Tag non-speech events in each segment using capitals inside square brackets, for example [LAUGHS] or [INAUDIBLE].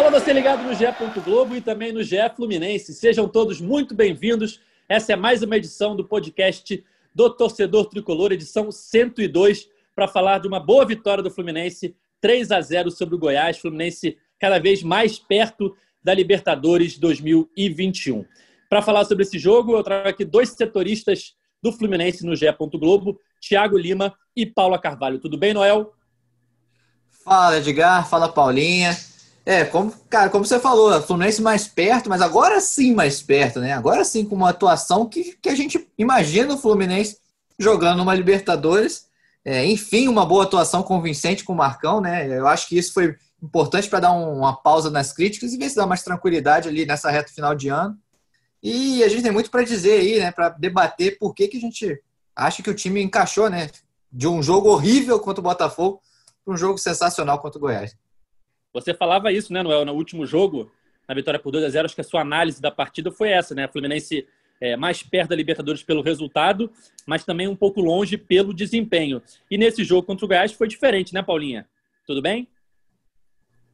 Fala você ligado no GE. Globo e também no GE Fluminense. Sejam todos muito bem-vindos. Essa é mais uma edição do podcast do Torcedor Tricolor, edição 102, para falar de uma boa vitória do Fluminense, 3 a 0 sobre o Goiás. Fluminense cada vez mais perto da Libertadores 2021. Para falar sobre esse jogo, eu trago aqui dois setoristas do Fluminense no GE. Globo, Thiago Lima e Paula Carvalho. Tudo bem, Noel? Fala, Edgar. Fala, Paulinha. É, como, cara, como você falou, Fluminense mais perto, mas agora sim mais perto, né? Agora sim com uma atuação que, que a gente imagina o Fluminense jogando uma Libertadores. É, enfim, uma boa atuação convincente com o Marcão, né? Eu acho que isso foi importante para dar um, uma pausa nas críticas e ver se dá mais tranquilidade ali nessa reta final de ano. E a gente tem muito para dizer aí, né? Para debater por que, que a gente acha que o time encaixou, né? De um jogo horrível contra o Botafogo para um jogo sensacional contra o Goiás. Você falava isso, né, Noel, no último jogo, na vitória por 2 a 0 acho que a sua análise da partida foi essa, né? Fluminense é, mais perto da Libertadores pelo resultado, mas também um pouco longe pelo desempenho. E nesse jogo contra o Goiás foi diferente, né, Paulinha? Tudo bem?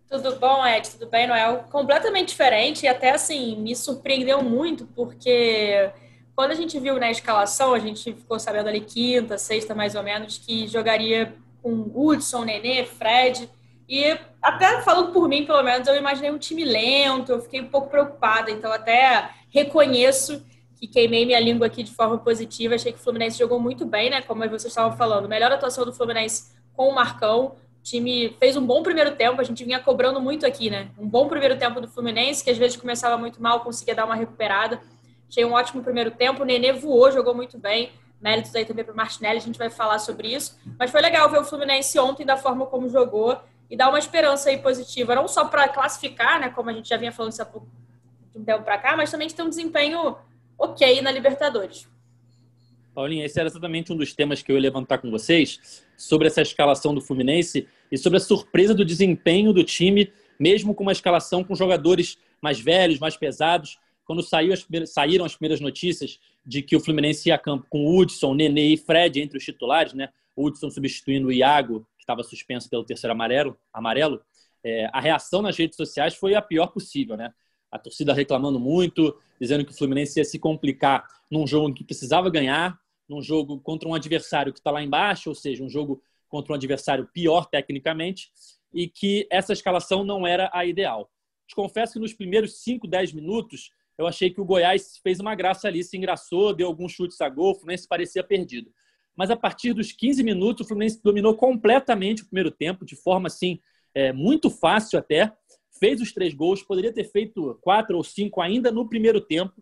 Tudo bom, Ed? Tudo bem, Noel? Completamente diferente e até assim me surpreendeu muito porque quando a gente viu na escalação, a gente ficou sabendo ali quinta, sexta mais ou menos que jogaria com Hudson, Nenê, Fred e até falando por mim, pelo menos, eu imaginei um time lento, eu fiquei um pouco preocupada, então até reconheço que queimei minha língua aqui de forma positiva, achei que o Fluminense jogou muito bem, né? Como vocês estavam falando, melhor atuação do Fluminense com o Marcão. O time fez um bom primeiro tempo, a gente vinha cobrando muito aqui, né? Um bom primeiro tempo do Fluminense, que às vezes começava muito mal, conseguia dar uma recuperada. Achei um ótimo primeiro tempo, o Nenê voou, jogou muito bem. Méritos aí também para o Martinelli, a gente vai falar sobre isso. Mas foi legal ver o Fluminense ontem da forma como jogou e dar uma esperança aí positiva, não só para classificar, né, como a gente já vinha falando isso há pouco tempo para cá, mas também de ter um desempenho ok na Libertadores. Paulinha, esse era exatamente um dos temas que eu ia levantar com vocês, sobre essa escalação do Fluminense e sobre a surpresa do desempenho do time, mesmo com uma escalação com jogadores mais velhos, mais pesados. Quando saiu as saíram as primeiras notícias de que o Fluminense ia a campo com Hudson, Nenê e Fred entre os titulares, né? Hudson substituindo o Iago estava suspenso pelo terceiro amarelo, amarelo é, a reação nas redes sociais foi a pior possível, né? A torcida reclamando muito, dizendo que o Fluminense ia se complicar num jogo que precisava ganhar, num jogo contra um adversário que está lá embaixo, ou seja, um jogo contra um adversário pior tecnicamente, e que essa escalação não era a ideal. Te confesso que nos primeiros 5, 10 minutos, eu achei que o Goiás fez uma graça ali, se engraçou, deu alguns chutes a gol, o Fluminense parecia perdido mas a partir dos 15 minutos o Fluminense dominou completamente o primeiro tempo, de forma assim, é, muito fácil até. Fez os três gols, poderia ter feito quatro ou cinco ainda no primeiro tempo.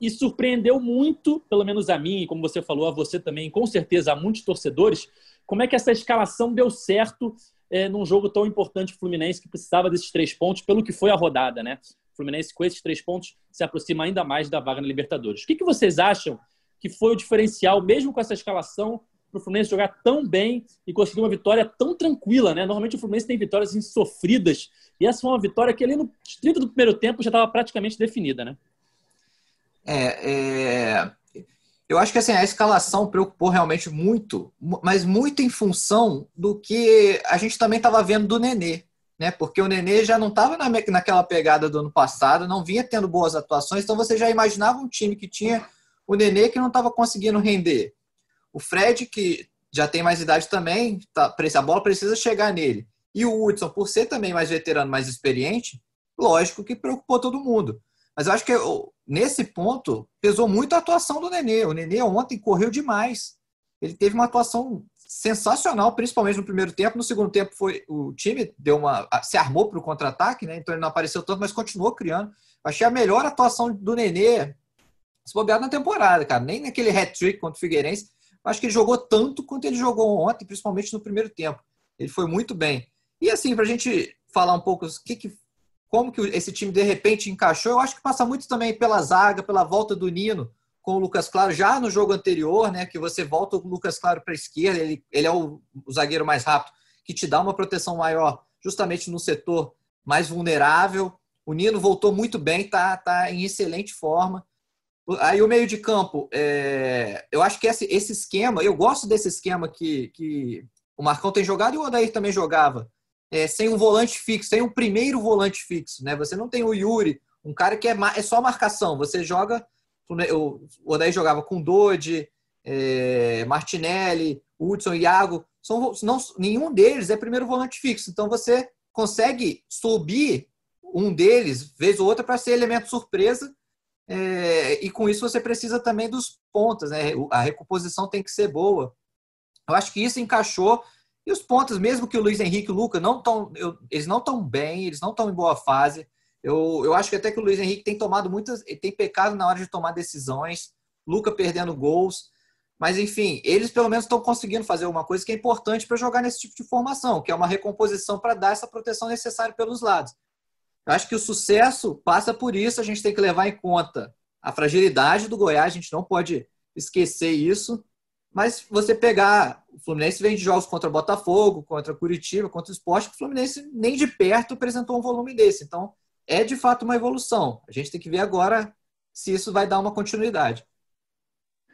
E surpreendeu muito, pelo menos a mim, e como você falou, a você também, com certeza a muitos torcedores, como é que essa escalação deu certo é, num jogo tão importante Fluminense que precisava desses três pontos, pelo que foi a rodada, né? O Fluminense, com esses três pontos, se aproxima ainda mais da vaga na Libertadores. O que, que vocês acham que foi o diferencial, mesmo com essa escalação, para o Fluminense jogar tão bem e conseguir uma vitória tão tranquila, né? Normalmente o Fluminense tem vitórias insofridas e essa foi uma vitória que ali no 30 do primeiro tempo já estava praticamente definida, né? É, é, eu acho que assim, a escalação preocupou realmente muito, mas muito em função do que a gente também estava vendo do Nenê, né? Porque o Nenê já não estava na, naquela pegada do ano passado, não vinha tendo boas atuações, então você já imaginava um time que tinha o Nenê que não estava conseguindo render. O Fred, que já tem mais idade também, tá, a bola precisa chegar nele. E o Hudson, por ser também mais veterano, mais experiente, lógico que preocupou todo mundo. Mas eu acho que nesse ponto pesou muito a atuação do Nenê. O Nenê ontem correu demais. Ele teve uma atuação sensacional, principalmente no primeiro tempo. No segundo tempo foi o time deu uma se armou para o contra-ataque, né? Então ele não apareceu tanto, mas continuou criando. Achei a melhor atuação do Nenê se bobear na temporada, cara. Nem naquele hat-trick contra o Figueirense. Acho que ele jogou tanto quanto ele jogou ontem, principalmente no primeiro tempo. Ele foi muito bem. E assim, para a gente falar um pouco que, que como que esse time de repente encaixou. Eu acho que passa muito também pela zaga, pela volta do Nino com o Lucas Claro já no jogo anterior, né? Que você volta o Lucas Claro para a esquerda, ele, ele é o, o, zagueiro mais rápido, que te dá uma proteção maior, justamente no setor mais vulnerável. O Nino voltou muito bem, tá, tá em excelente forma. Aí o meio de campo, é, eu acho que esse, esse esquema, eu gosto desse esquema que, que o Marcão tem jogado e o Odair também jogava, é, sem um volante fixo, sem um primeiro volante fixo, né? Você não tem o Yuri, um cara que é, é só marcação, você joga o Odair jogava com Dodi, é, Martinelli, Hudson, Iago. São, não, nenhum deles é primeiro volante fixo. Então você consegue subir um deles, vez ou outra, para ser elemento surpresa. É, e com isso você precisa também dos pontas, né? A recomposição tem que ser boa. Eu acho que isso encaixou. E os pontos, mesmo que o Luiz Henrique e o Luca não estão, eles não estão bem, eles não estão em boa fase. Eu, eu acho que até que o Luiz Henrique tem tomado muitas. tem pecado na hora de tomar decisões. Luca perdendo gols. Mas, enfim, eles pelo menos estão conseguindo fazer uma coisa que é importante para jogar nesse tipo de formação, que é uma recomposição para dar essa proteção necessária pelos lados. Eu acho que o sucesso passa por isso, a gente tem que levar em conta a fragilidade do Goiás, a gente não pode esquecer isso. Mas você pegar, o Fluminense vem de jogos contra Botafogo, contra Curitiba, contra o Esporte, o Fluminense nem de perto apresentou um volume desse. Então, é de fato uma evolução. A gente tem que ver agora se isso vai dar uma continuidade.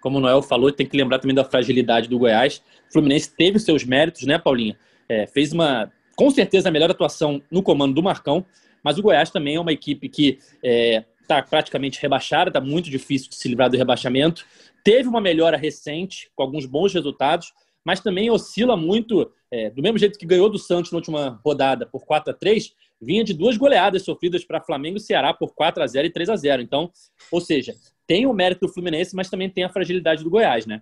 Como o Noel falou, tem que lembrar também da fragilidade do Goiás. O Fluminense teve seus méritos, né, Paulinha? É, fez uma, com certeza, a melhor atuação no comando do Marcão, mas o Goiás também é uma equipe que está é, tá praticamente rebaixada, está muito difícil de se livrar do rebaixamento. Teve uma melhora recente, com alguns bons resultados, mas também oscila muito, é, do mesmo jeito que ganhou do Santos na última rodada por 4 a 3 vinha de duas goleadas sofridas para Flamengo e Ceará por 4 a 0 e 3 a 0 Então, ou seja, tem o mérito do Fluminense, mas também tem a fragilidade do Goiás, né?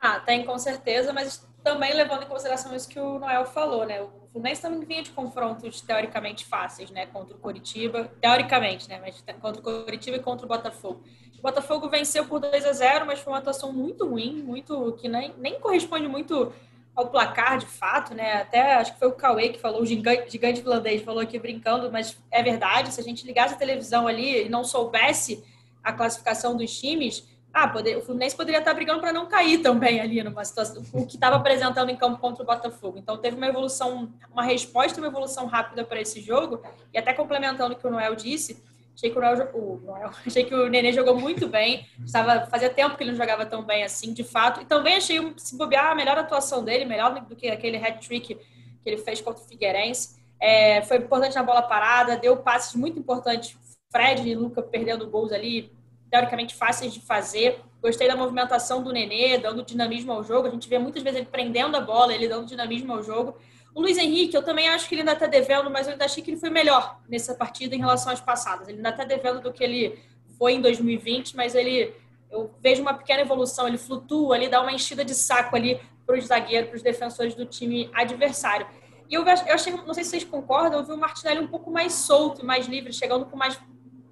Ah, tem com certeza, mas também levando em consideração isso que o Noel falou, né? O Fluminense também vinha de confrontos teoricamente fáceis, né? Contra o Coritiba, teoricamente, né? Mas contra o Coritiba e contra o Botafogo. O Botafogo venceu por 2 a 0 mas foi uma atuação muito ruim, muito que nem, nem corresponde muito ao placar de fato, né? Até acho que foi o Cauê que falou, o gigante, gigante finlandês falou aqui brincando, mas é verdade. Se a gente ligasse a televisão ali e não soubesse a classificação dos times, ah, poder, o Fluminense poderia estar brigando para não cair também ali numa situação, o que estava apresentando em campo contra o Botafogo. Então teve uma evolução, uma resposta, uma evolução rápida para esse jogo, e até complementando o que o Noel disse, Achei que o, Noel, o Noel, [LAUGHS] achei que o Nenê jogou muito bem. Estava, fazia tempo que ele não jogava tão bem assim, de fato. E também achei, se bobear, a melhor atuação dele, melhor do que aquele hat-trick que ele fez contra o Figueirense. É, foi importante na bola parada, deu passes muito importantes. Fred e Luca perdendo gols ali, teoricamente fáceis de fazer. Gostei da movimentação do Nenê, dando dinamismo ao jogo. A gente vê muitas vezes ele prendendo a bola, ele dando dinamismo ao jogo. O Luiz Henrique, eu também acho que ele ainda está devendo, mas eu ainda achei que ele foi melhor nessa partida em relação às passadas. Ele ainda está devendo do que ele foi em 2020, mas ele eu vejo uma pequena evolução. Ele flutua ali, dá uma enchida de saco ali para os zagueiros, para os defensores do time adversário. E eu, eu achei, não sei se vocês concordam, eu vi o Martinelli um pouco mais solto mais livre, chegando com mais,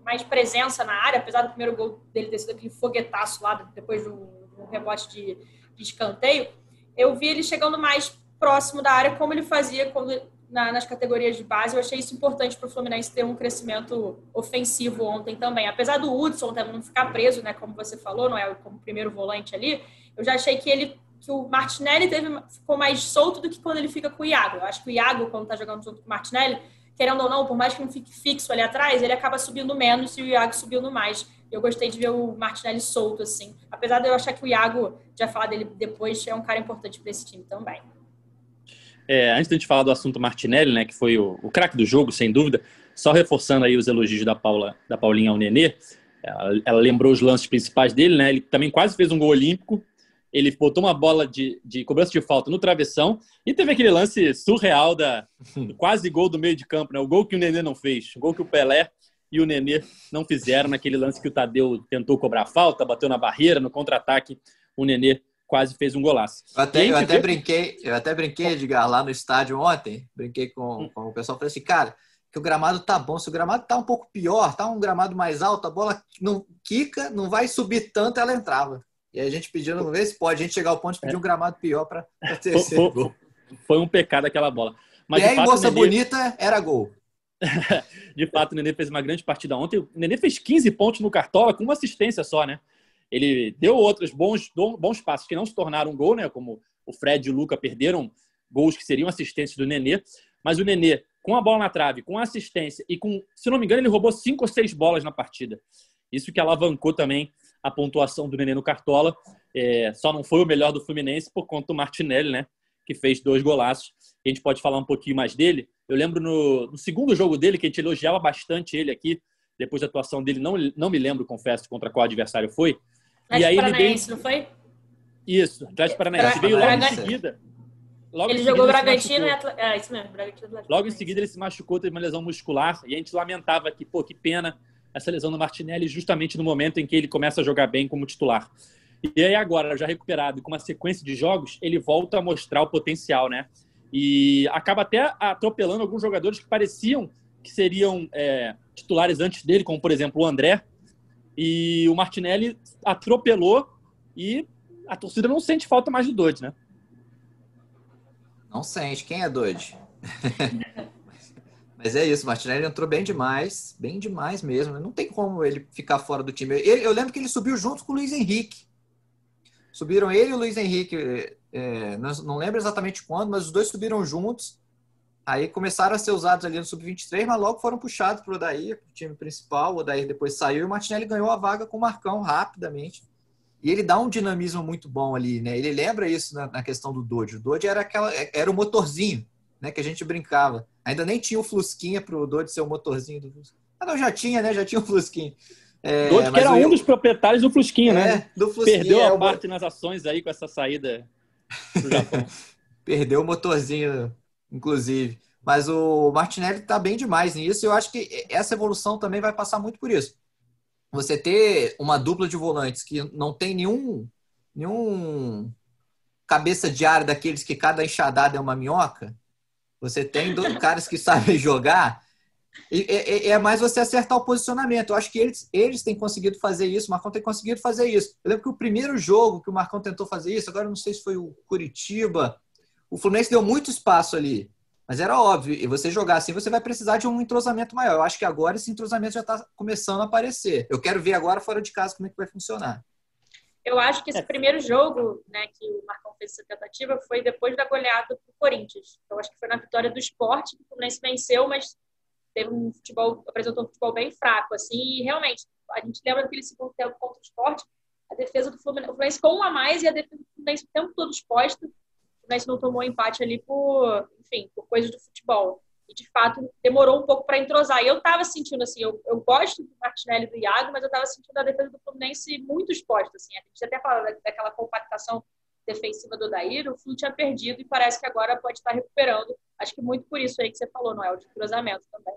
mais presença na área, apesar do primeiro gol dele ter sido aquele foguetaço lá depois do, do rebote de, de escanteio. Eu vi ele chegando mais próximo da área, como ele fazia quando, na, nas categorias de base. Eu achei isso importante para o Fluminense ter um crescimento ofensivo ontem também. Apesar do Hudson não ficar preso, né, como você falou, não é como primeiro volante ali, eu já achei que ele que o Martinelli teve, ficou mais solto do que quando ele fica com o Iago. Eu acho que o Iago, quando está jogando junto com o Martinelli, querendo ou não, por mais que não fique fixo ali atrás, ele acaba subindo menos e o Iago subindo mais. Eu gostei de ver o Martinelli solto, assim. Apesar de eu achar que o Iago, já falar dele depois, é um cara importante para esse time também. É, antes de gente falar do assunto Martinelli, né, que foi o, o craque do jogo, sem dúvida, só reforçando aí os elogios da, Paula, da Paulinha ao Nenê, ela, ela, lembrou os lances principais dele, né? Ele também quase fez um gol olímpico. Ele botou uma bola de, de cobrança de falta no travessão e teve aquele lance surreal da quase gol do meio de campo, né? O gol que o Nenê não fez, o gol que o Pelé e o Nenê não fizeram naquele lance que o Tadeu tentou cobrar falta, bateu na barreira, no contra-ataque, o Nenê quase fez um golaço. Eu até, eu até vê... brinquei, eu até brinquei, Edgar, lá no estádio ontem, brinquei com, hum. com o pessoal, falei assim, cara, que o gramado tá bom, se o gramado tá um pouco pior, tá um gramado mais alto, a bola não quica, não vai subir tanto, ela entrava. E a gente pediu, não ver se pode, a gente chegar ao ponto de pedir é. um gramado pior para ter foi, foi, foi, um pecado aquela bola. Mas, e aí, fato, moça bonita, era gol. [LAUGHS] de fato, o Nenê fez uma grande partida ontem. O Nenê fez 15 pontos no Cartola com uma assistência só, né? Ele deu outros bons, bons passos que não se tornaram gol, né? Como o Fred e o Luca perderam gols que seriam assistências do Nenê. Mas o Nenê, com a bola na trave, com assistência e com, se não me engano, ele roubou cinco ou seis bolas na partida. Isso que alavancou também a pontuação do Nenê no Cartola. É, só não foi o melhor do Fluminense por conta do Martinelli, né? Que fez dois golaços. A gente pode falar um pouquinho mais dele. Eu lembro no, no segundo jogo dele, que a gente elogiava bastante ele aqui, depois da atuação dele, não, não me lembro, confesso, contra qual adversário foi. Atlético e aí Paranaense, ele veio... não foi? Isso, Atlético Paranaense. Veio logo em seguida. Logo ele jogou Bragantino e Atlético. É, isso mesmo, Bragantino Logo em seguida ele se machucou, teve uma lesão muscular, e a gente lamentava que, pô, que pena essa lesão do Martinelli justamente no momento em que ele começa a jogar bem como titular. E aí agora, já recuperado e com uma sequência de jogos, ele volta a mostrar o potencial, né? E acaba até atropelando alguns jogadores que pareciam que seriam é, titulares antes dele, como por exemplo o André. E o Martinelli atropelou e a torcida não sente falta mais do Dodge, né? Não sente. Quem é Dodge? [LAUGHS] Mas é isso, o Martinelli entrou bem demais, bem demais mesmo. Não tem como ele ficar fora do time. Ele, eu lembro que ele subiu junto com o Luiz Henrique. Subiram ele e o Luiz Henrique, é, não, não lembro exatamente quando, mas os dois subiram juntos. Aí começaram a ser usados ali no Sub-23, mas logo foram puxados para o Odair, o time principal. O Odair depois saiu e o Martinelli ganhou a vaga com o Marcão rapidamente. E ele dá um dinamismo muito bom ali, né? Ele lembra isso na, na questão do Dodge. O Dodge era, aquela, era o motorzinho né, que a gente brincava. Ainda nem tinha o Flusquinha para o Dodge ser o motorzinho do Flusquinha. Ah, não, já tinha, né? Já tinha o Flusquinha. É, Dodge que era um dos proprietários do Flusquinha, né? é, né? Do Flusquinha, Perdeu é, a parte nas ações aí com essa saída pro Japão. [LAUGHS] Perdeu o motorzinho, inclusive. Mas o Martinelli está bem demais nisso e eu acho que essa evolução também vai passar muito por isso. Você ter uma dupla de volantes que não tem nenhum, nenhum cabeça de área daqueles que cada enxadada é uma minhoca, você tem dois caras que sabem [LAUGHS] jogar. E, é, é, mais você acertar o posicionamento. Eu acho que eles, eles têm conseguido fazer isso, o Marcão tem conseguido fazer isso. Eu lembro que o primeiro jogo que o Marcão tentou fazer isso, agora não sei se foi o Curitiba, o Fluminense deu muito espaço ali. Mas era óbvio, e você jogar assim, você vai precisar de um entrosamento maior. Eu acho que agora esse entrosamento já está começando a aparecer. Eu quero ver agora fora de casa como é que vai funcionar. Eu acho que esse é. primeiro jogo, né, que o Marcão fez essa tentativa, foi depois da goleada do Corinthians. Eu acho que foi na vitória do esporte que o Fluminense venceu, mas teve um futebol, apresentou um futebol bem fraco, assim, e realmente, a gente lembra daquele segundo tempo contra o esporte, a defesa do Fluminense, o Fluminense com um a mais e a defesa do Fluminense o tempo todo exposta, o Fluminense não tomou empate ali por, enfim, por coisas do futebol. E, de fato, demorou um pouco para entrosar. E eu estava sentindo, assim, eu, eu gosto do Martinelli e do Iago, mas eu estava sentindo a defesa do Fluminense muito exposta, assim. A gente até fala daquela compactação defensiva do Daír, o Flu tinha perdido e parece que agora pode estar recuperando. Acho que muito por isso aí que você falou, Noel, de cruzamento também.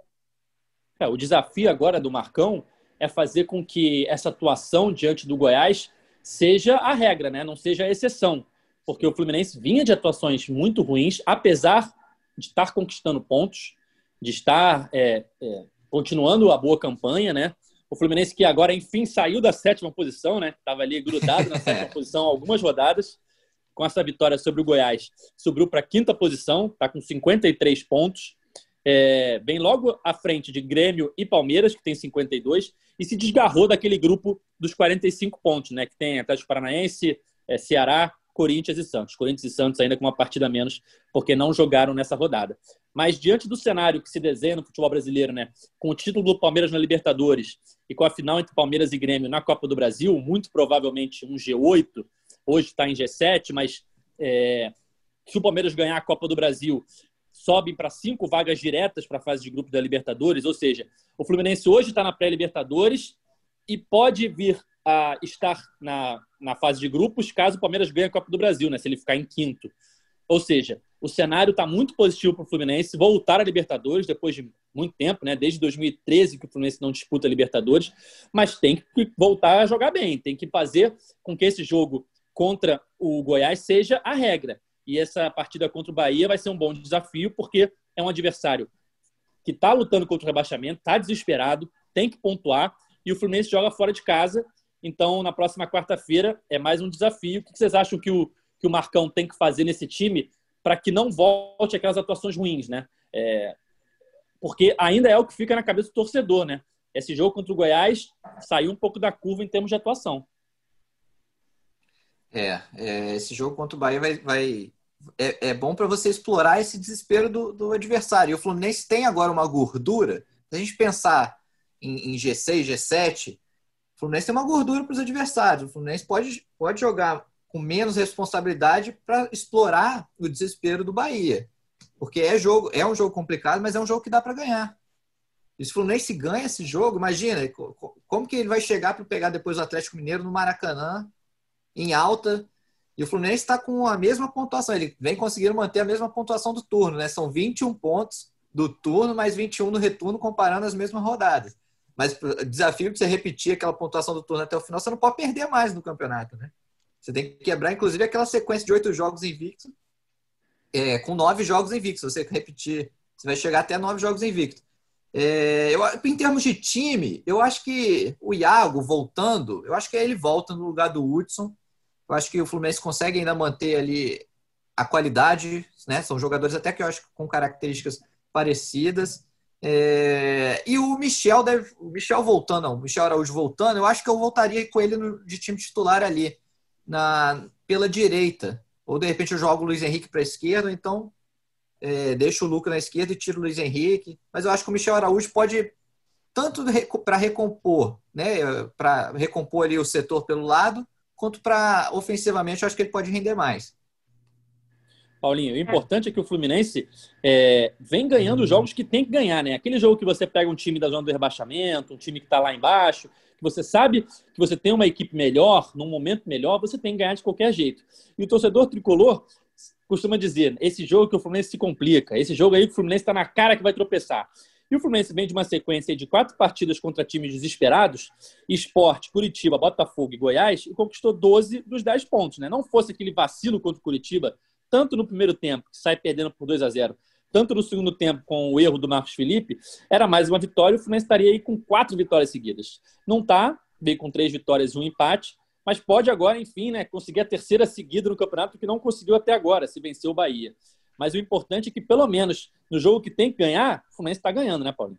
É, o desafio agora do Marcão é fazer com que essa atuação diante do Goiás seja a regra, né? não seja a exceção. Porque o Fluminense vinha de atuações muito ruins, apesar de estar conquistando pontos, de estar é, é, continuando a boa campanha, né? O Fluminense que agora, enfim, saiu da sétima posição, né? Estava ali grudado na [LAUGHS] sétima posição algumas rodadas. Com essa vitória sobre o Goiás, subiu para a quinta posição, está com 53 pontos. É, vem logo à frente de Grêmio e Palmeiras, que tem 52, e se desgarrou daquele grupo dos 45 pontos, né? Que tem Atlético Paranaense, é, Ceará, Corinthians e Santos. Corinthians e Santos ainda com uma partida menos, porque não jogaram nessa rodada. Mas diante do cenário que se desenha no futebol brasileiro, né, com o título do Palmeiras na Libertadores e com a final entre Palmeiras e Grêmio na Copa do Brasil, muito provavelmente um G8, hoje está em G7, mas é, se o Palmeiras ganhar a Copa do Brasil, sobem para cinco vagas diretas para a fase de grupo da Libertadores, ou seja, o Fluminense hoje está na pré-Libertadores e pode vir a estar na, na fase de grupos caso o Palmeiras ganhe a Copa do Brasil, né? Se ele ficar em quinto. Ou seja, o cenário está muito positivo para o Fluminense voltar a Libertadores depois de muito tempo, né? Desde 2013 que o Fluminense não disputa a Libertadores, mas tem que voltar a jogar bem, tem que fazer com que esse jogo contra o Goiás seja a regra. E essa partida contra o Bahia vai ser um bom desafio, porque é um adversário que está lutando contra o rebaixamento, está desesperado, tem que pontuar, e o Fluminense joga fora de casa então, na próxima quarta-feira é mais um desafio. O que vocês acham que o, que o Marcão tem que fazer nesse time para que não volte aquelas atuações ruins, né? É, porque ainda é o que fica na cabeça do torcedor, né? Esse jogo contra o Goiás saiu um pouco da curva em termos de atuação. É, é esse jogo contra o Bahia vai, vai é, é bom para você explorar esse desespero do, do, adversário. E o Fluminense tem agora uma gordura. Se a gente pensar em, em G6, G7, o Fluminense tem uma gordura para os adversários. O Fluminense pode, pode jogar com menos responsabilidade para explorar o desespero do Bahia. Porque é jogo, é um jogo complicado, mas é um jogo que dá para ganhar. E se o Fluminense ganha esse jogo, imagina como que ele vai chegar para pegar depois o Atlético Mineiro no Maracanã, em alta. E o Fluminense está com a mesma pontuação. Ele vem conseguindo manter a mesma pontuação do turno, né? São 21 pontos do turno, mais 21 no retorno, comparando as mesmas rodadas. Mas desafio de você repetir aquela pontuação do turno até o final, você não pode perder mais no campeonato, né? Você tem que quebrar, inclusive, aquela sequência de oito jogos invictos, é, com nove jogos invictos. Se você repetir, você vai chegar até nove jogos invictos. É, eu, em termos de time, eu acho que o Iago voltando, eu acho que ele volta no lugar do Hudson. Eu acho que o Fluminense consegue ainda manter ali a qualidade, né? São jogadores até que eu acho com características parecidas. É, e o Michel deve. O Michel voltando, não, o Michel Araújo voltando, eu acho que eu voltaria com ele no, de time titular ali, na, pela direita. Ou de repente eu jogo o Luiz Henrique para a esquerda, então é, deixo o Luca na esquerda e tiro o Luiz Henrique. Mas eu acho que o Michel Araújo pode, tanto para recompor, né? Para recompor ali o setor pelo lado, quanto para ofensivamente, eu acho que ele pode render mais. Paulinho. O importante é que o Fluminense é, vem ganhando os jogos que tem que ganhar, né? Aquele jogo que você pega um time da zona do rebaixamento, um time que está lá embaixo, que você sabe que você tem uma equipe melhor, num momento melhor, você tem que ganhar de qualquer jeito. E o torcedor tricolor costuma dizer: esse jogo que o Fluminense se complica, esse jogo aí que o Fluminense está na cara que vai tropeçar. E o Fluminense vem de uma sequência de quatro partidas contra times desesperados, Esporte, Curitiba, Botafogo e Goiás, e conquistou 12 dos 10 pontos. Né? Não fosse aquele vacilo contra o Curitiba tanto no primeiro tempo, que sai perdendo por 2 a 0 tanto no segundo tempo, com o erro do Marcos Felipe, era mais uma vitória, o Fluminense estaria aí com quatro vitórias seguidas. Não está, veio com três vitórias e um empate, mas pode agora, enfim, né, conseguir a terceira seguida no campeonato, que não conseguiu até agora, se venceu o Bahia. Mas o importante é que, pelo menos, no jogo que tem que ganhar, o Fluminense está ganhando, né, Paulo?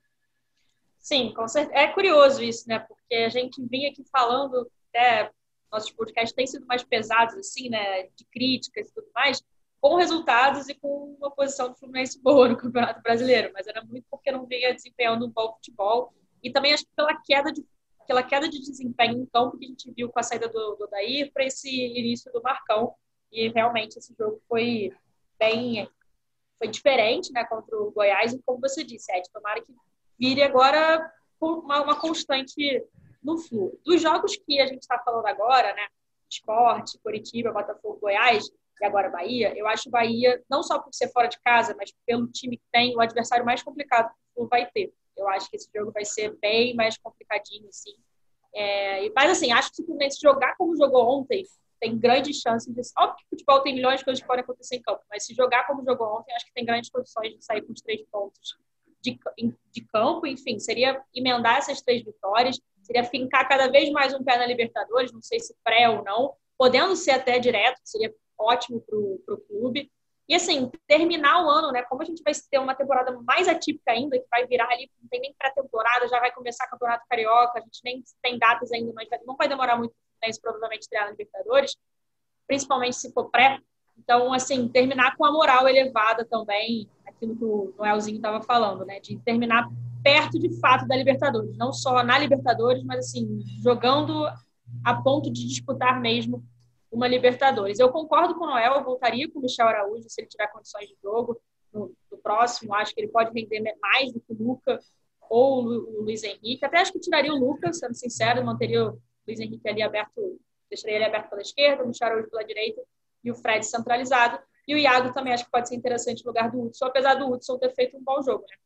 Sim, com certeza. É curioso isso, né? Porque a gente vinha aqui falando, até nossos podcasts têm sido mais pesados, assim, né? De críticas e tudo mais com resultados e com uma posição do Fluminense boa no Campeonato Brasileiro, mas era muito porque não vinha desempenhando um bom futebol. E também acho que pela queda de aquela queda de desempenho em campo que a gente viu com a saída do, do Daí para esse início do Marcão. E realmente esse jogo foi bem foi diferente, né, contra o Goiás. E como você disse, Ed, tomara que vire agora uma, uma constante no fluxo. Dos jogos que a gente está falando agora, né, Esporte, Curitiba, Botafogo, Goiás, e agora Bahia, eu acho Bahia, não só por ser fora de casa, mas pelo time que tem, o adversário mais complicado que o vai ter. Eu acho que esse jogo vai ser bem mais complicadinho, assim. É, mas, assim, acho que se jogar como jogou ontem, tem grandes chances de. Óbvio que futebol tem milhões de coisas que podem acontecer em campo, mas se jogar como jogou ontem, acho que tem grandes condições de sair com os três pontos de, de campo. Enfim, seria emendar essas três vitórias, seria fincar cada vez mais um pé na Libertadores, não sei se pré ou não, podendo ser até direto, seria ótimo para o clube. E assim, terminar o ano, né? Como a gente vai ter uma temporada mais atípica ainda, que vai virar ali, não tem nem pré-temporada, já vai começar o Campeonato Carioca, a gente nem tem datas ainda, mas não vai demorar muito né, isso provavelmente estrear na Libertadores, principalmente se for pré. Então, assim, terminar com a moral elevada também, aquilo que o Noelzinho estava falando, né? De terminar perto de fato da Libertadores, não só na Libertadores, mas assim, jogando a ponto de disputar mesmo uma Libertadores. Eu concordo com o Noel, eu voltaria com o Michel Araújo se ele tiver condições de jogo no, no próximo. Acho que ele pode render mais do que o Luca ou o Luiz Henrique. Até acho que tiraria o Lucas, sendo sincero, manteria o Luiz Henrique ali aberto, deixaria ele aberto pela esquerda, o Michel Araújo pela direita e o Fred centralizado. E o Iago também acho que pode ser interessante no lugar do Hudson, apesar do Hudson ter feito um bom jogo, né?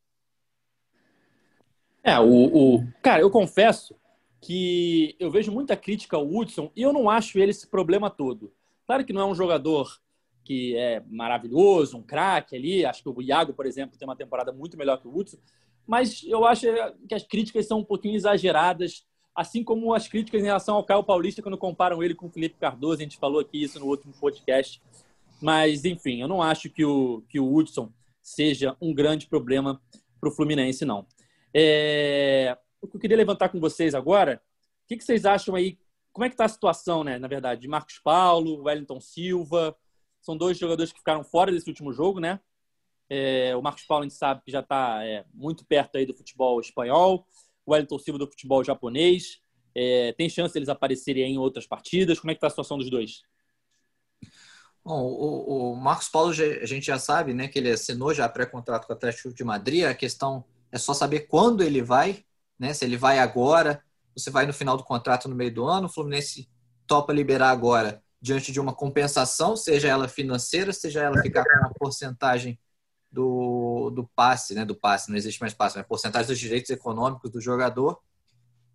É, o, o... Cara, eu confesso que eu vejo muita crítica ao Hudson e eu não acho ele esse problema todo. Claro que não é um jogador que é maravilhoso, um craque ali. Acho que o Iago, por exemplo, tem uma temporada muito melhor que o Hudson. Mas eu acho que as críticas são um pouquinho exageradas, assim como as críticas em relação ao Caio Paulista quando comparam ele com o Felipe Cardoso. A gente falou aqui isso no último podcast. Mas, enfim, eu não acho que o, que o Hudson seja um grande problema para o Fluminense, não. É... O que eu queria levantar com vocês agora, o que, que vocês acham aí? Como é que está a situação, né, na verdade, de Marcos Paulo, Wellington Silva? São dois jogadores que ficaram fora desse último jogo, né? É, o Marcos Paulo, a gente sabe que já está é, muito perto aí do futebol espanhol. O Wellington Silva do futebol japonês. É, tem chance deles aparecerem em outras partidas? Como é que está a situação dos dois? Bom, o, o, Marcos Paulo, a gente já sabe, né, que ele assinou já pré-contrato com o Atlético de Madrid. A questão é só saber quando ele vai, né? Se ele vai agora, você vai no final do contrato no meio do ano. O Fluminense topa liberar agora diante de uma compensação, seja ela financeira, seja ela ficar com uma porcentagem do, do passe, né? Do passe, não existe mais passe, mas porcentagem dos direitos econômicos do jogador.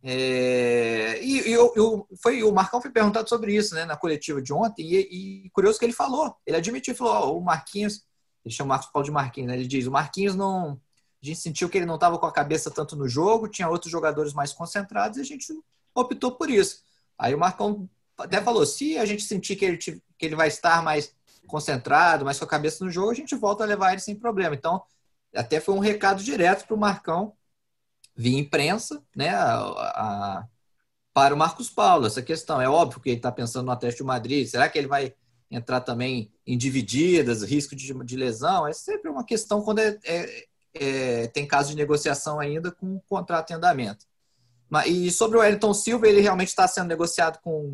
É, e, e eu, foi, o Marcão foi perguntado sobre isso né, na coletiva de ontem, e, e curioso que ele falou. Ele admitiu, falou: o Marquinhos, ele chama o Marcos Paulo de Marquinhos, né, ele diz: o Marquinhos não. A gente sentiu que ele não estava com a cabeça tanto no jogo, tinha outros jogadores mais concentrados e a gente optou por isso. Aí o Marcão até falou: se a gente sentir que ele, que ele vai estar mais concentrado, mais com a cabeça no jogo, a gente volta a levar ele sem problema. Então, até foi um recado direto para o Marcão via imprensa, né, a, a, para o Marcos Paulo, essa questão. É óbvio que ele está pensando no Atlético de Madrid, será que ele vai entrar também em divididas, risco de, de lesão? É sempre uma questão quando é, é, é, tem caso de negociação ainda com contrato em andamento. E sobre o Wellington Silva, ele realmente está sendo negociado com o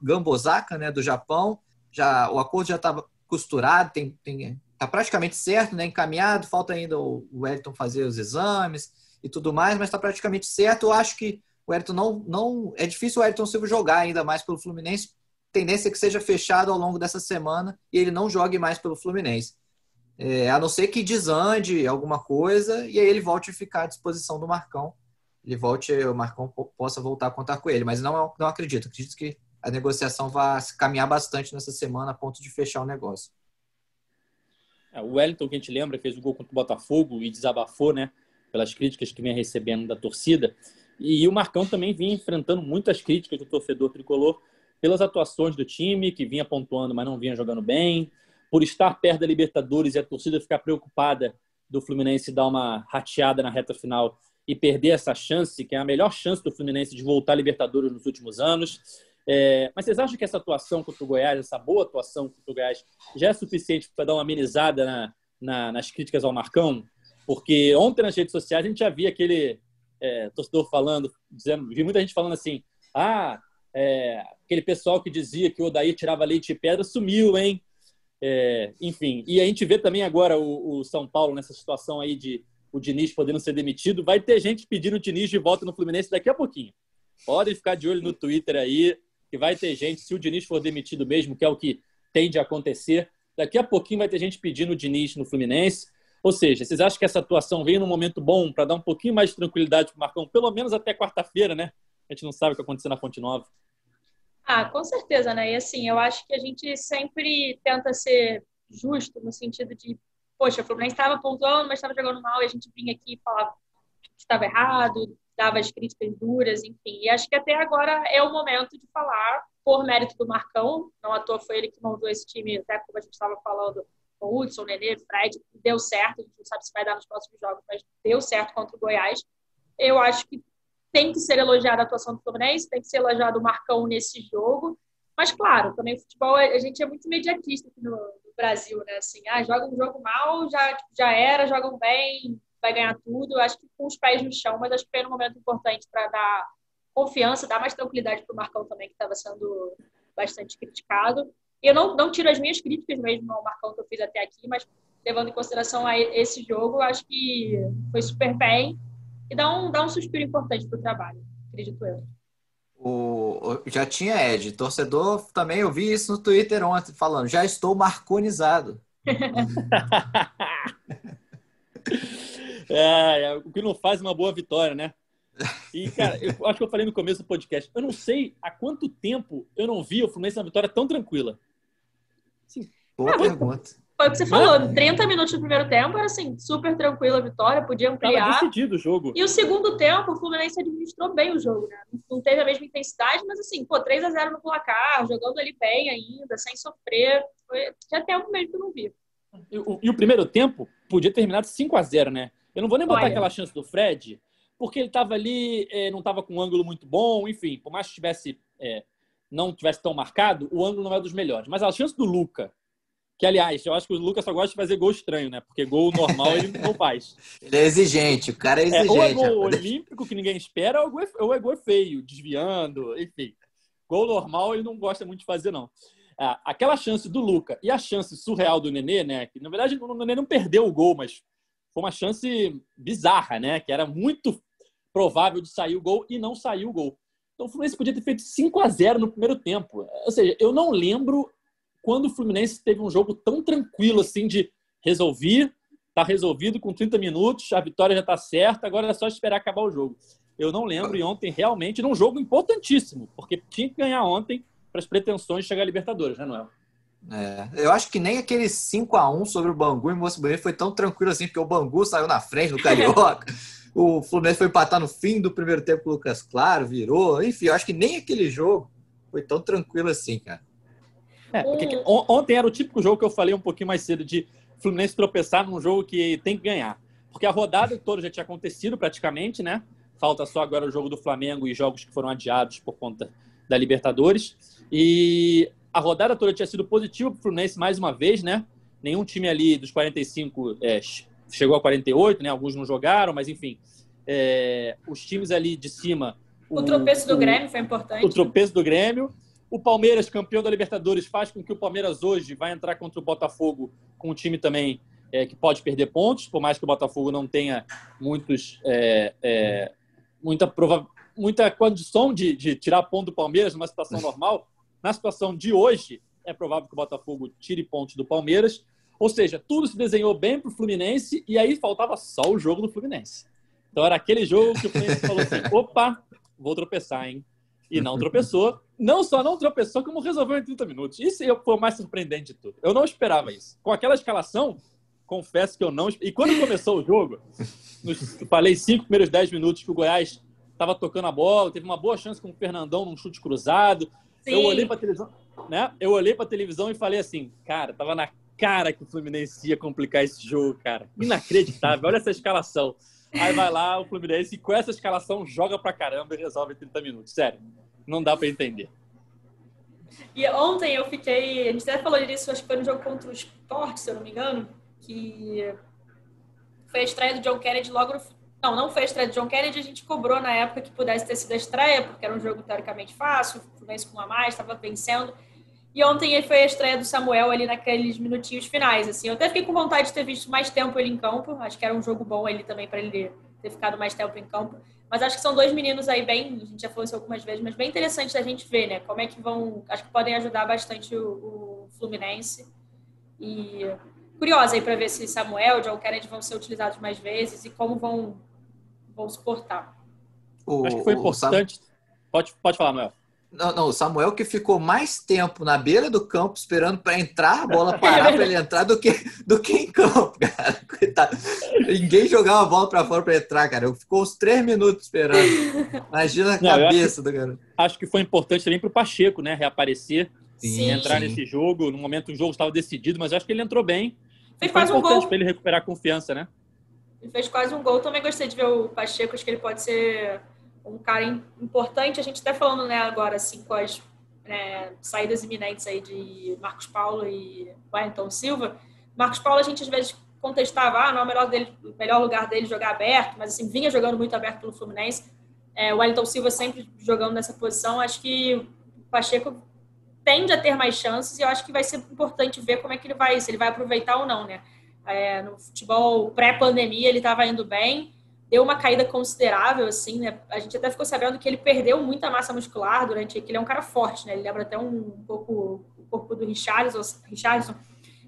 Gambosaka, né, do Japão. Já, o acordo já estava costurado, tem, tem, tá praticamente certo, né, encaminhado. Falta ainda o Wellington fazer os exames e tudo mais, mas está praticamente certo. Eu acho que o Ayrton não, não. É difícil o Ayrton Silva jogar ainda mais pelo Fluminense. Tendência é que seja fechado ao longo dessa semana e ele não jogue mais pelo Fluminense. É, a não ser que desande alguma coisa e aí ele volte a ficar à disposição do Marcão. Ele volte, o Marcão possa voltar a contar com ele. Mas não, não acredito. Acredito que a negociação vai caminhar bastante nessa semana a ponto de fechar o negócio. É, o Wellington, que a gente lembra, fez o gol contra o Botafogo e desabafou, né? pelas críticas que vinha recebendo da torcida. E o Marcão também vinha enfrentando muitas críticas do torcedor tricolor pelas atuações do time, que vinha pontuando, mas não vinha jogando bem, por estar perto da Libertadores e a torcida ficar preocupada do Fluminense dar uma rateada na reta final e perder essa chance, que é a melhor chance do Fluminense de voltar à Libertadores nos últimos anos. É, mas vocês acham que essa atuação contra o Goiás, essa boa atuação contra o Goiás, já é suficiente para dar uma amenizada na, na, nas críticas ao Marcão? Porque ontem nas redes sociais a gente já via aquele é, torcedor falando, dizendo, vi muita gente falando assim: ah, é, aquele pessoal que dizia que o Odair tirava leite de pedra sumiu, hein? É, enfim, e a gente vê também agora o, o, São Paulo nessa situação aí de o Diniz podendo ser demitido. Vai ter gente pedindo o Diniz de volta no Fluminense daqui a pouquinho. Podem ficar de olho no Twitter aí, que vai ter gente, se o Diniz for demitido mesmo, que é o que tende a acontecer, daqui a pouquinho vai ter gente pedindo o Diniz no Fluminense. Ou seja, vocês acham que essa atuação veio num momento bom para dar um pouquinho mais de tranquilidade para o Marcão, pelo menos até quarta-feira, né? A gente não sabe o que aconteceu na Fonte Nova. Ah, com certeza, né? E assim, eu acho que a gente sempre tenta ser justo no sentido de, poxa, o Fluminense estava pontuando, mas estava jogando mal e a gente vinha aqui e falava que estava errado, dava as críticas duras, enfim. E acho que até agora é o momento de falar por mérito do Marcão, não à toa foi ele que montou esse time, até como a gente estava falando, o Hudson, Nenê, Fred, deu certo, a gente não sabe se vai dar nos próximos jogos, mas deu certo contra o Goiás. Eu acho que tem que ser elogiada a atuação do Fluminense, tem que ser elogiado o Marcão nesse jogo. Mas, claro, também o futebol, a gente é muito imediatista aqui no, no Brasil, né? Assim, ah, joga um jogo mal, já, já era, jogam bem, vai ganhar tudo. Eu acho que com os pés no chão, mas acho que foi um momento importante para dar confiança, dar mais tranquilidade para o Marcão também, que estava sendo bastante criticado. Eu não, não tiro as minhas críticas mesmo ao Marcão que eu fiz até aqui, mas levando em consideração a esse jogo, acho que foi super bem e dá um, dá um suspiro importante para o trabalho, acredito eu. O, já tinha Ed, torcedor também, eu vi isso no Twitter ontem, falando, já estou marconizado. [LAUGHS] é, é, o que não faz uma boa vitória, né? E, cara, eu [LAUGHS] acho que eu falei no começo do podcast, eu não sei há quanto tempo eu não vi o Fluminense na vitória tão tranquila. Sim. Boa pergunta. Foi o que você falou, Não. 30 minutos do primeiro tempo era assim, super tranquila a vitória, podia ampliar. Tava decidido o jogo. E o segundo tempo, o Fluminense administrou bem o jogo, né? Não teve a mesma intensidade, mas assim, pô, 3 a 0 no placar, jogando ali bem ainda, sem sofrer. Foi... Tinha tempo mesmo que eu não vi. E o, e o primeiro tempo podia ter terminado 5 a 0 né? Eu não vou nem botar Olha. aquela chance do Fred, porque ele estava ali, é, não estava com um ângulo muito bom, enfim, por mais que tivesse, é, não tivesse tão marcado, o ângulo não é dos melhores. Mas a chance do Luca, que aliás, eu acho que o Lucas só gosta de fazer gol estranho, né? Porque gol normal ele não faz. [LAUGHS] Ele é exigente, o cara é É, ou é exigente. gol rapaz. olímpico que ninguém espera, ou é gol- ou é gol feio, desviando, enfim. Gol normal ele não gosta muito de fazer, não. Ah, aquela chance do Luca e a chance surreal do Nenê, né? Que na verdade o Nenê não perdeu o gol, mas foi uma chance bizarra, né? Que era muito provável de sair o gol e não saiu o gol. Então o Fluminense podia ter feito 5 a 0 no primeiro tempo. Ou seja, eu não lembro quando o Fluminense teve um jogo tão tranquilo assim de resolver, tá resolvido com 30 minutos, a vitória já tá certa, agora é só esperar acabar o jogo. Eu não lembro e ontem realmente num jogo importantíssimo, porque tinha que ganhar ontem para as pretensões de chegar à Libertadores, né, Noel? É, eu acho que nem aquele 5x1 sobre o Bangu em Moço Bonito foi tão tranquilo assim, porque o Bangu saiu na frente do Carioca. [LAUGHS] o Fluminense foi empatar no fim do primeiro tempo com o Lucas Claro, virou. Enfim, eu acho que nem aquele jogo foi tão tranquilo assim, cara. É, porque Um- on- ontem era o típico jogo que eu falei um pouquinho mais cedo de Fluminense tropeçar num jogo que tem que ganhar. Porque a rodada toda já tinha acontecido praticamente, né? Falta só agora o jogo do Flamengo e jogos que foram adiados por conta da Libertadores. E a rodada toda tinha sido positiva para o Fluminense mais uma vez, né? Nenhum time ali dos 45 é, chegou a 48, né? Alguns não jogaram, mas enfim. É, os times ali de cima. O tropeço do o- Grêmio foi importante. o tropeço do Grêmio. O Palmeiras, campeão da Libertadores, faz com que o Palmeiras hoje vai entrar contra o Botafogo com um time também é, que pode perder pontos, por mais que o Botafogo não tenha muitos, é, é, muita, prova muita condição de, de tirar ponto do Palmeiras numa situação normal. Na situação de hoje, é provável que o Botafogo tire pontos do Palmeiras. Ou seja, tudo se desenhou bem para o Fluminense e aí faltava só o jogo do Fluminense. Então era aquele jogo que o Fluminense falou assim: opa, vou tropeçar, hein? E não tropeçou. Não só não tropeçou, como resolveu em 30 minutos. Isso foi o mais surpreendente de tudo. Eu não esperava isso. Com aquela escalação, confesso que eu não. E quando começou o jogo, nos, falei cinco primeiros 10 minutos que o Goiás estava tocando a bola, teve uma boa chance com o Fernandão num chute cruzado. Sim. Eu olhei para televisão, né? Eu olhei para televisão e falei assim, cara, tava na cara que o Fluminense ia complicar esse jogo, cara. Inacreditável. Olha essa escalação. Aí vai lá o Fluminense e com essa escalação joga pra caramba e resolve em 30 minutos. Sério, não dá pra entender. E ontem eu fiquei. A gente até falou disso, acho que foi no jogo contra o Sport, se eu não me engano, que foi a estreia do John Kennedy logo no. Não, não foi a estreia do John Kennedy, a gente cobrou na época que pudesse ter sido a estreia, porque era um jogo teoricamente fácil, o Fluminense com um a mais, estava vencendo. E ontem foi a estreia do Samuel ali naqueles minutinhos finais. Assim, eu até fiquei com vontade de ter visto mais tempo ele em campo. Acho que era um jogo bom ele também para ele ter ficado mais tempo em campo. Mas acho que são dois meninos aí bem, a gente já falou isso algumas vezes, mas bem interessante da gente ver, né? Como é que vão, acho que podem ajudar bastante o, o Fluminense. E curiosa aí para ver se Samuel, John Kennedy vão ser utilizados mais vezes e como vão vão suportar. O, Acho que foi importante. Pode, pode falar, Noel. Não, não, o Samuel que ficou mais tempo na beira do campo esperando para entrar, a bola [LAUGHS] parar para ele entrar do que, do que em campo, [LAUGHS] cara. Coitado. Ninguém jogava a bola para fora para entrar, cara. Ficou uns três minutos esperando. Imagina a Não, eu cabeça do garoto. Acho que foi importante também pro Pacheco, né? Reaparecer, Sim. entrar sim. nesse jogo. No momento o jogo estava decidido, mas acho que ele entrou bem. Fez Foi quase um importante gol. para ele recuperar a confiança, né? Ele fez quase um gol. Também gostei de ver o Pacheco. Acho que ele pode ser um cara im- importante. A gente está falando né, agora assim, com as né, saídas iminentes aí de Marcos Paulo e Wellington Silva. Marcos Paulo a gente às vezes contestava, ah, não é o melhor, dele, o melhor lugar dele jogar aberto, mas assim, vinha jogando muito aberto pelo Fluminense. É, o Wellington Silva sempre jogando nessa posição. Acho que o Pacheco tende a ter mais chances e eu acho que vai ser importante ver como é que ele vai, se ele vai aproveitar ou não, né? É, no futebol pré-pandemia ele estava indo bem, deu uma caída considerável, assim, né? A gente até ficou sabendo que ele perdeu muita massa muscular durante, que ele é um cara forte, né? Ele lembra até um, pouco o corpo do Richarlison, Richarlison.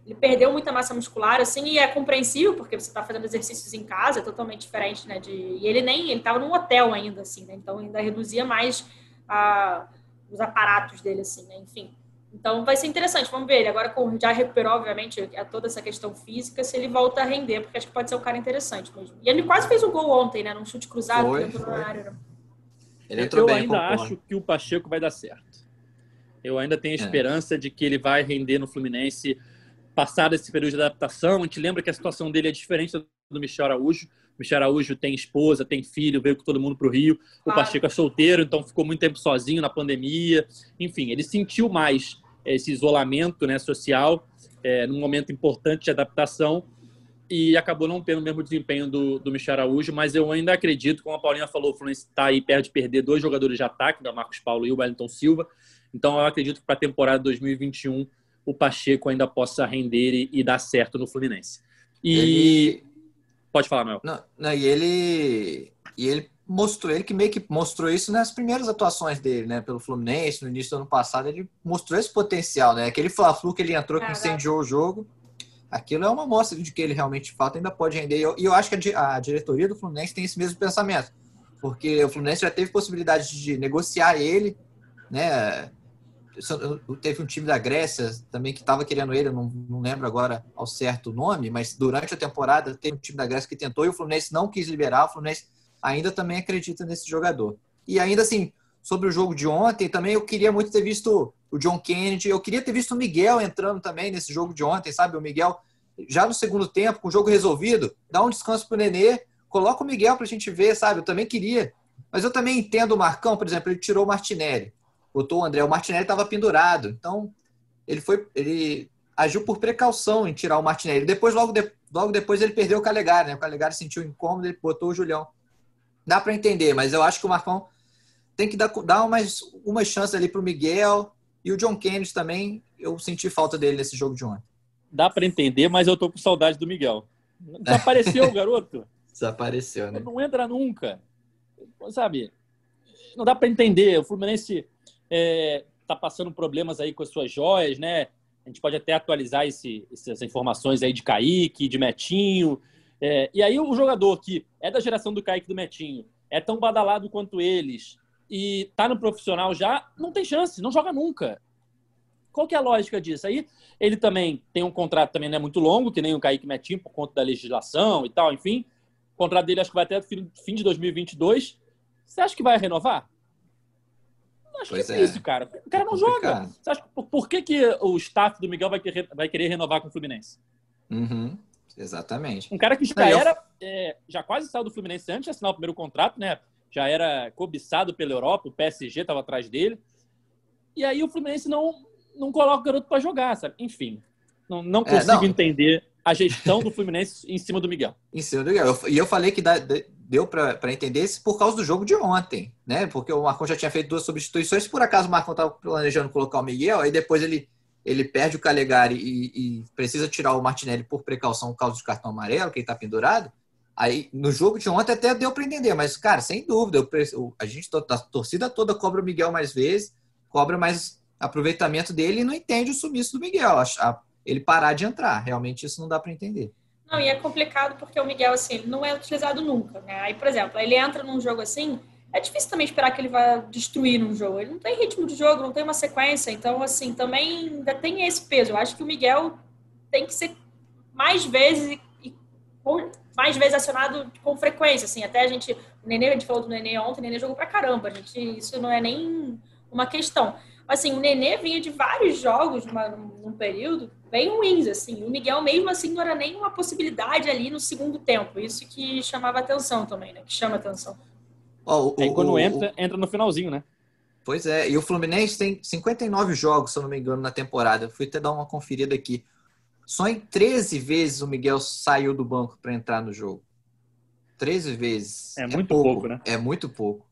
Ele perdeu muita massa muscular, assim, e é compreensível, porque você está fazendo exercícios em casa, é totalmente diferente, né? De, e ele nem, ele estava num hotel ainda, assim, né? Então ainda reduzia mais a, os aparatos dele, assim, né? Enfim. Então vai ser interessante, vamos ver. Ele agora com- já recuperou, obviamente, a toda essa questão física, se ele volta a render, porque acho que pode ser um cara interessante mesmo. E ele quase fez um gol ontem, né? Num chute cruzado Foi, que entrou foi. na área. né? Ele entrou eu bem, ainda concordo. acho que o Pacheco vai dar certo. Eu ainda tenho É. esperança de que ele vai render no Fluminense passado esse período de adaptação. A gente lembra que a situação dele é diferente do Michel Araújo. Michel Araújo tem esposa, tem filho, veio com todo mundo para o Rio. O. Pacheco é solteiro, então ficou muito tempo sozinho na pandemia. Enfim, ele sentiu mais esse isolamento né, social é, num momento importante de adaptação e acabou não tendo o mesmo desempenho do, do Michel Araújo, mas eu ainda acredito, como a Paulinha falou, o Fluminense está aí perto de perder dois jogadores de ataque, da Marcos Paulo e o Wellington Silva. Então eu acredito que para a temporada 2021 o Pacheco ainda possa render e, e dar certo no Fluminense. E Ele, pode falar, Noel. não, não, e ele e ele mostrou, ele que meio que mostrou isso nas primeiras atuações dele, né, pelo Fluminense, no início do ano passado, ele mostrou esse potencial, né? Aquele Fla-Flu que ele entrou que incendiou o jogo. Aquilo é uma amostra de que ele realmente, de fato, ainda pode render. E eu, e eu acho que a, a diretoria do Fluminense tem esse mesmo pensamento. Porque o Fluminense já teve possibilidade de negociar ele, né? Teve um time da Grécia também que estava querendo ele, não, não lembro agora ao certo o nome, mas durante a temporada teve um time da Grécia que tentou e o Fluminense não quis liberar. O Fluminense ainda também acredita nesse jogador. E ainda assim, sobre o jogo de ontem, também eu queria muito ter visto o John Kennedy, eu queria ter visto o Miguel entrando também nesse jogo de ontem, sabe? O Miguel, já no segundo tempo, com o jogo resolvido, dá um descanso pro Nenê, coloca o Miguel pra gente ver, sabe? Eu também queria. Mas eu também entendo o Marcão, por exemplo, ele tirou o Martinelli, botou o André, o Martinelli estava pendurado, então ele foi, ele agiu por precaução em tirar o Martinelli. Depois, logo, de- logo depois, ele perdeu o Calegari, né? O Calegari sentiu incômodo, ele botou o Julião. Dá para entender, mas eu acho que o Marcão tem que dar, dar umas, umas chances ali pro Miguel e o John Kennedy também. Eu senti falta dele nesse jogo de ontem. Dá para entender, mas eu tô com saudade do Miguel. Desapareceu o garoto. [LAUGHS] Desapareceu, né? Não entra nunca. Sabe? Não dá para entender. O Fluminense é, tá passando problemas aí com as suas joias, né? A gente pode até atualizar esse, essas informações aí de Kaique, de Metinho. É, e aí o jogador que é da geração do Kaique do Metinho, é tão badalado quanto eles e tá no profissional já, não tem chance, não joga nunca. Qual que é a lógica disso? Aí ele também tem um contrato também não é muito longo, que nem o Kaique Metinho, por conta da legislação e tal, enfim. O contrato dele acho que vai até fim de 2022. Você acha que vai renovar? Acho Pois que é é. isso, cara. O cara É não joga. Você acha, por, por que, que o staff do Miguel vai querer, vai querer renovar com o Fluminense? Uhum, exatamente. Um cara que já era, é, já quase saiu do Fluminense antes de assinar o primeiro contrato, né? Já era cobiçado pela Europa, o PSG estava atrás dele. E aí o Fluminense não, não coloca o garoto para jogar, sabe? Enfim, não, não É, consigo não. entender a gestão do Fluminense em cima do Miguel. Em cima do Miguel. E eu falei que de- deu para entender isso por causa do jogo de ontem, né? Porque o Marcon já tinha feito duas substituições. Por acaso o Marcon estava planejando colocar o Miguel, aí depois ele, ele perde o Calegari e, e precisa tirar o Martinelli por precaução por causa do cartão amarelo, que ele está pendurado. Aí no jogo de ontem até deu para entender, mas, cara, sem dúvida, eu a gente, a torcida toda cobra o Miguel mais vezes, cobra mais aproveitamento dele e não entende o sumiço do Miguel. A- a- ele parar de entrar. Realmente isso não dá para entender. Não, e é complicado porque o Miguel, assim, não é utilizado nunca, né? Aí, por exemplo, ele entra num jogo assim, é difícil também esperar que ele vá destruir num jogo. Ele não tem ritmo de jogo, não tem uma sequência, então, assim, também ainda tem esse peso. Eu acho que o Miguel tem que ser mais vezes e, mais vezes acionado com frequência, assim. Até a gente, o Nenê, a gente falou do Nenê ontem, o Nenê jogou pra caramba, a gente, isso não é nem uma questão. Assim, o Nenê vinha de vários jogos num período bem ruins, assim. O Miguel, mesmo assim, não era nem uma possibilidade ali no segundo tempo. Isso que chamava atenção também, né? Que chama atenção. Ó, o- Aí o- quando o- entra, entra no finalzinho, né? Pois é, e o Fluminense tem 59 jogos, se eu não me engano, na temporada. Eu fui até dar uma conferida aqui. Só em 13 vezes o Miguel saiu do banco para entrar no jogo. 13 vezes. É muito pouco, né? É muito pouco.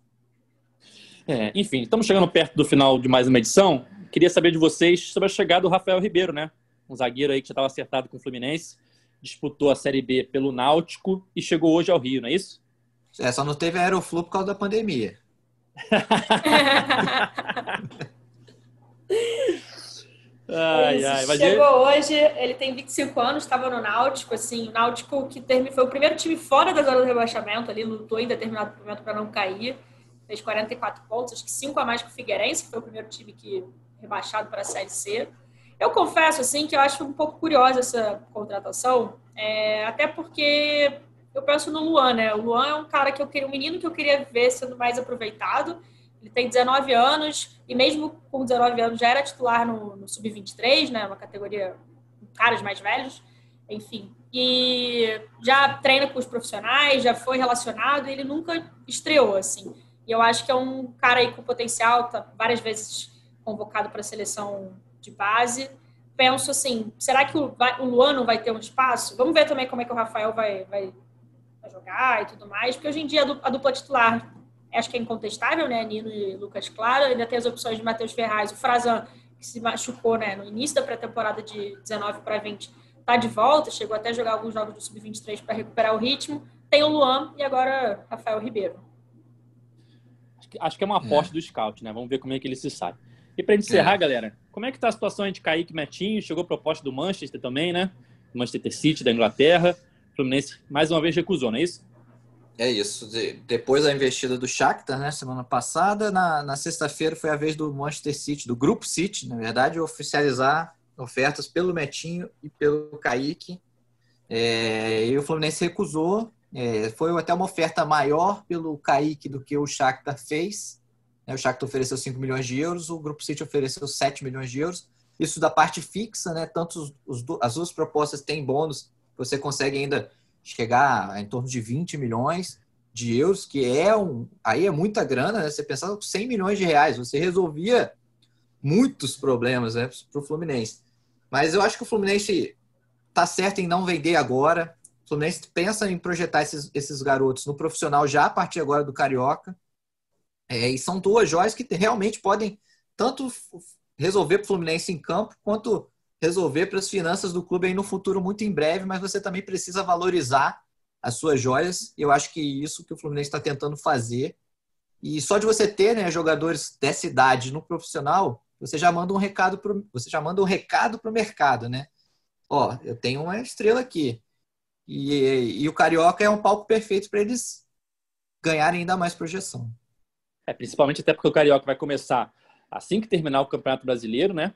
É, enfim, estamos chegando perto do final de mais uma edição. Queria saber de vocês sobre a chegada do Rafael Ribeiro, né? Um zagueiro aí que já estava acertado com o Fluminense, disputou a Série B pelo Náutico e chegou hoje ao Rio, não é isso? É, só não teve Aeroflu por causa da pandemia. [LAUGHS] Ai, ai, mas ele- Chegou hoje, ele tem 25 anos, estava no Náutico, assim, o Náutico que termi- foi o primeiro time fora da zona do rebaixamento, ali lutou em determinado momento para não cair, fez 44 pontos, acho que 5 a mais que o Figueirense, que foi o primeiro time que rebaixado para a Série C. Eu confesso, assim, que eu acho um pouco curiosa essa contratação, é, até porque eu penso no Luan, né? O Luan é um cara que eu queria, um menino que eu queria ver sendo mais aproveitado, ele tem 19 anos e mesmo com 19 anos já era titular no, no Sub-23, né? Uma categoria com caras mais velhos. enfim. E já treina com os profissionais, já foi relacionado, e ele nunca estreou, assim. E eu acho que é um cara aí com potencial, tá várias vezes convocado para a seleção de base. Penso assim, será que o, o Luan não vai ter um espaço? Vamos ver também como é que o Rafael vai, vai, vai jogar e tudo mais, porque hoje em dia a dupla titular acho que é incontestável, né? Nino e Lucas Claro. Ainda tem as opções de Matheus Ferraz, o Frazan, que se machucou né, no início da pré-temporada de 19 para 20, está de volta, chegou até a jogar alguns jogos do Sub-23 para recuperar o ritmo. Tem o Luan e agora Rafael Ribeiro. Acho que é uma aposta é. do scout, né? Vamos ver como é que ele se sai. E para encerrar, é. galera, como é que tá a situação entre Kaique e Metinho? Chegou proposta do Manchester também, né? Manchester City da Inglaterra. O Fluminense mais uma vez recusou, não é isso? É isso. De, depois da investida do Shakhtar, né, semana passada, na, na sexta-feira foi a vez do Manchester City, do Grupo City, na verdade, oficializar ofertas pelo Metinho e pelo Kaique. É, e o Fluminense recusou. É, foi até uma oferta maior pelo Kaique do que o Shakhtar fez. Né, o Shakhtar ofereceu 5 milhões de euros, o Grupo City ofereceu 7 milhões de euros. Isso da parte fixa, né? Tanto os, as duas propostas têm bônus, você consegue ainda chegar em torno de 20 milhões de euros, que é um. Aí é muita grana, né? Você pensava com 100 milhões de reais, você resolvia muitos problemas né, para o Fluminense. Mas eu acho que o Fluminense está certo em não vender agora. O Fluminense pensa em projetar esses, esses garotos no profissional já a partir agora do Carioca. É, e são duas joias que realmente podem tanto resolver para o Fluminense em campo, quanto resolver para as finanças do clube aí no futuro muito em breve, mas você também precisa valorizar as suas joias. Eu acho que isso que o Fluminense está tentando fazer. E só de você ter né, jogadores dessa idade no profissional, você já manda um recado pro, você já manda um recado para o mercado, né? Ó, eu tenho uma estrela aqui. E, e o Carioca é um palco perfeito para eles ganharem ainda mais projeção. É, principalmente até porque o Carioca vai começar assim que terminar o Campeonato Brasileiro, né?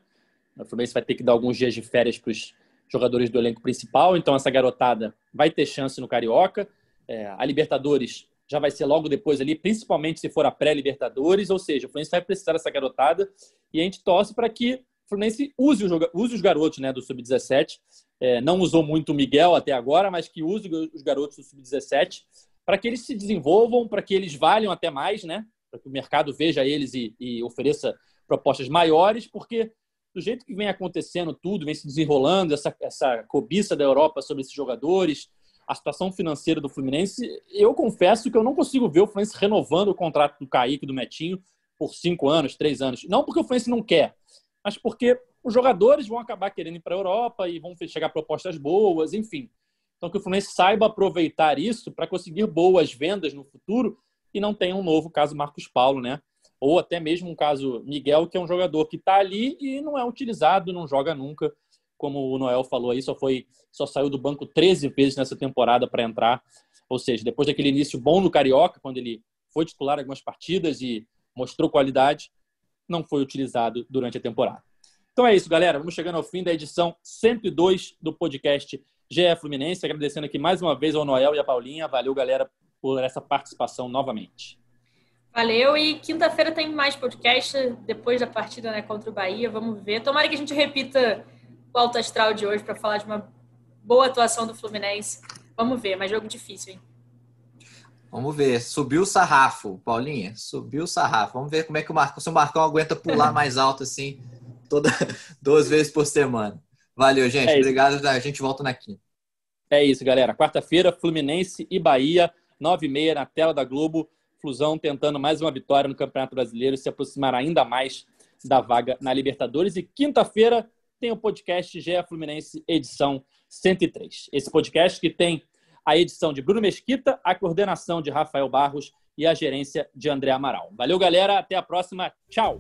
O Fluminense vai ter que dar alguns dias de férias para os jogadores do elenco principal, então essa garotada vai ter chance no Carioca. É, a Libertadores já vai ser logo depois ali, principalmente se for a pré-Libertadores, ou seja, o Fluminense vai precisar dessa garotada e a gente torce para que o Fluminense use, o, use os garotos né, do Sub-17. É, não usou muito o Miguel até agora, mas que use os garotos do Sub-17 para que eles se desenvolvam, para que eles valham até mais, né? Para que o mercado veja eles e, e ofereça propostas maiores, porque do jeito que vem acontecendo tudo, vem se desenrolando, essa, essa cobiça da Europa sobre esses jogadores, a situação financeira do Fluminense, eu confesso que eu não consigo ver o Fluminense renovando o contrato do Kaique, do Metinho, por cinco anos, três anos. Não porque o Fluminense não quer, mas porque os jogadores vão acabar querendo ir para a Europa e vão chegar propostas boas, enfim. Então, que o Fluminense saiba aproveitar isso para conseguir boas vendas no futuro e não tenha um novo caso Marcos Paulo, né? ou até mesmo um caso Miguel, que é um jogador que está ali e não é utilizado, não joga nunca, como o Noel falou aí, só foi só saiu do banco 13 vezes nessa temporada para entrar, ou seja, depois daquele início bom no Carioca, quando ele foi titular algumas partidas e mostrou qualidade, não foi utilizado durante a temporada. Então é isso, galera. Vamos chegando ao fim da edição 102 do podcast GE Fluminense. Agradecendo aqui mais uma vez ao Noel e à Paulinha. Valeu, galera, por essa participação novamente. Valeu. E quinta-feira tem mais podcast depois da partida né, contra o Bahia. Vamos ver. Tomara que a gente repita o alto astral de hoje para falar de uma boa atuação do Fluminense. Vamos ver, mas jogo difícil, hein? Vamos ver. Subiu o sarrafo, Paulinha. Subiu o sarrafo. Vamos ver como é que o Marcão, se o Marcão aguenta pular [LAUGHS] mais alto assim, toda [LAUGHS] duas vezes por semana. Valeu, gente. É Obrigado. A gente volta na quinta. É isso, galera. Quarta-feira, Fluminense e Bahia, nove e meia na tela da Globo. Flusão tentando mais uma vitória no Campeonato Brasileiro, se aproximar ainda mais da vaga na Libertadores. E quinta-feira tem o podcast GE Fluminense, edição 103. Esse podcast que tem a edição de Bruno Mesquita, a coordenação de Rafael Barros e a gerência de André Amaral. Valeu, galera. Até a próxima. Tchau.